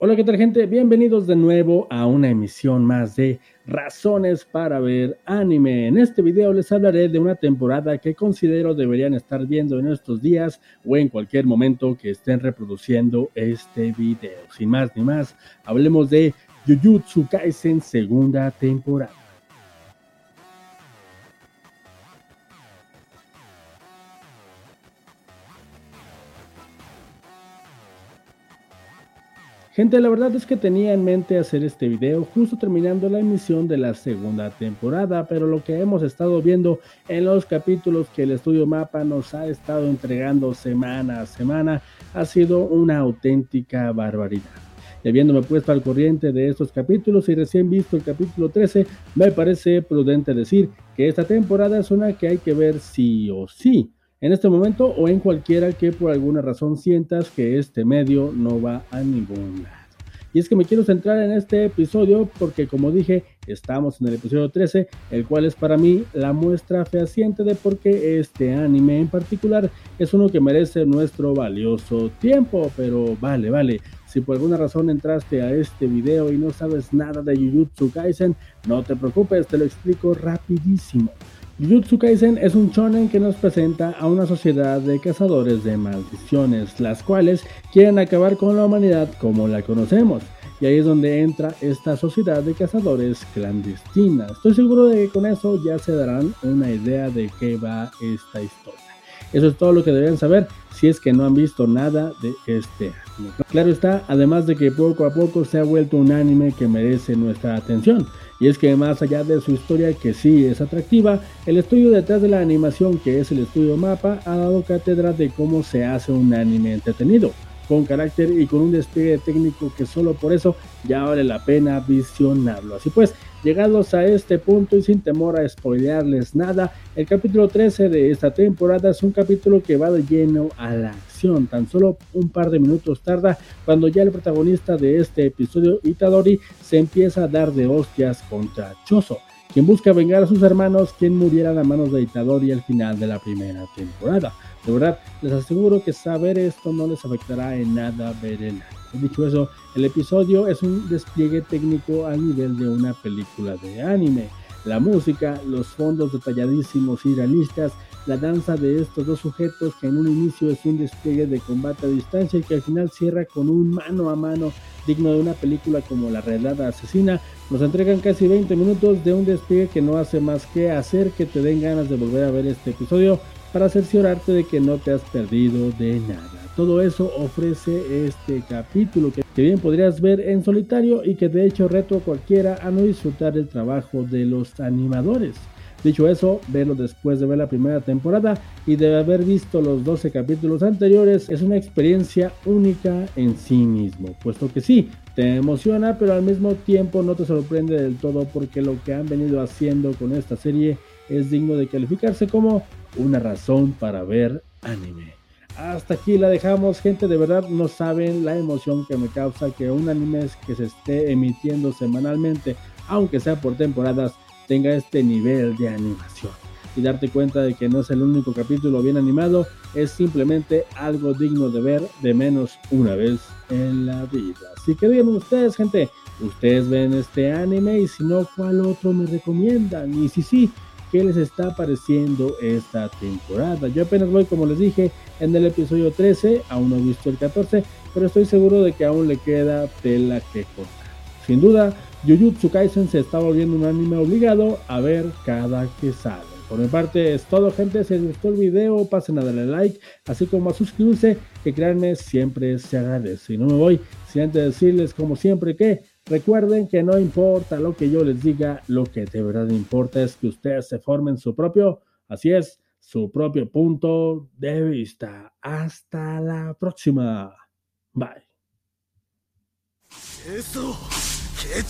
Hola, ¿qué tal gente? Bienvenidos de nuevo a una emisión más de Razones para ver anime. En este video les hablaré de una temporada que considero deberían estar viendo en estos días o en cualquier momento que estén reproduciendo este video. Sin más ni más, hablemos de Jujutsu Kaisen segunda temporada. Gente, la verdad es que tenía en mente hacer este video justo terminando la emisión de la segunda temporada, pero lo que hemos estado viendo en los capítulos que el estudio Mapa nos ha estado entregando semana a semana ha sido una auténtica barbaridad. Y habiéndome puesto al corriente de estos capítulos y recién visto el capítulo 13, me parece prudente decir que esta temporada es una que hay que ver sí o sí en este momento o en cualquiera que por alguna razón sientas que este medio no va a ningún lado. Y es que me quiero centrar en este episodio porque como dije, estamos en el episodio 13, el cual es para mí la muestra fehaciente de por qué este anime en particular es uno que merece nuestro valioso tiempo. Pero vale, vale, si por alguna razón entraste a este video y no sabes nada de Jujutsu Kaisen, no te preocupes, te lo explico rapidísimo. Jujutsu Kaisen es un shonen que nos presenta a una sociedad de cazadores de maldiciones, las cuales quieren acabar con la humanidad como la conocemos. Y ahí es donde entra esta sociedad de cazadores clandestina. Estoy seguro de que con eso ya se darán una idea de qué va esta historia. Eso es todo lo que deberían saber si es que no han visto nada de este anime. Claro está, además de que poco a poco se ha vuelto un anime que merece nuestra atención. Y es que más allá de su historia que sí es atractiva, el estudio detrás de la animación que es el estudio Mapa ha dado cátedra de cómo se hace un anime entretenido, con carácter y con un despliegue técnico que solo por eso ya vale la pena visionarlo. Así pues, Llegados a este punto y sin temor a spoilearles nada, el capítulo 13 de esta temporada es un capítulo que va de lleno a la acción. Tan solo un par de minutos tarda cuando ya el protagonista de este episodio, Itadori, se empieza a dar de hostias contra Choso, quien busca vengar a sus hermanos quien murieran a manos de Itadori al final de la primera temporada. De verdad, les aseguro que saber esto no les afectará en nada ver el Dicho eso, el episodio es un despliegue técnico a nivel de una película de anime. La música, los fondos detalladísimos y realistas, la danza de estos dos sujetos que en un inicio es un despliegue de combate a distancia y que al final cierra con un mano a mano digno de una película como La Redada Asesina, nos entregan casi 20 minutos de un despliegue que no hace más que hacer que te den ganas de volver a ver este episodio para cerciorarte de que no te has perdido de nada. Todo eso ofrece este capítulo que, bien podrías ver en solitario y que de hecho reto a cualquiera a no disfrutar el trabajo de los animadores. Dicho eso, verlo después de ver la primera temporada y de haber visto los 12 capítulos anteriores es una experiencia única en sí mismo, puesto que sí, te emociona, pero al mismo tiempo no te sorprende del todo porque lo que han venido haciendo con esta serie es digno de calificarse como una razón para ver anime. Hasta aquí la dejamos, gente. De verdad no saben la emoción que me causa que un anime que se esté emitiendo semanalmente, aunque sea por temporadas, tenga este nivel de animación. Y darte cuenta de que no es el único capítulo bien animado, es simplemente algo digno de ver de menos una vez en la vida. Así que díganme ustedes, gente, ustedes ven este anime y si no, ¿cuál otro me recomiendan? Y si sí, qué les está pareciendo esta temporada. Yo apenas voy, como les dije, en el episodio 13, aún no he visto el 14, pero estoy seguro de que aún le queda tela que cortar. Sin duda, Jujutsu Kaisen se está volviendo un anime obligado a ver cada que sale. Por mi parte es todo gente, si les gustó el video pasen a darle like, así como a suscribirse, que créanme siempre se agradece. Y no me voy sin antes decirles como siempre que Recuerden que no importa lo que yo les diga, lo que de verdad importa es que ustedes se formen su propio, así es, su propio punto de vista. Hasta la próxima. Bye. Eso, ¿qué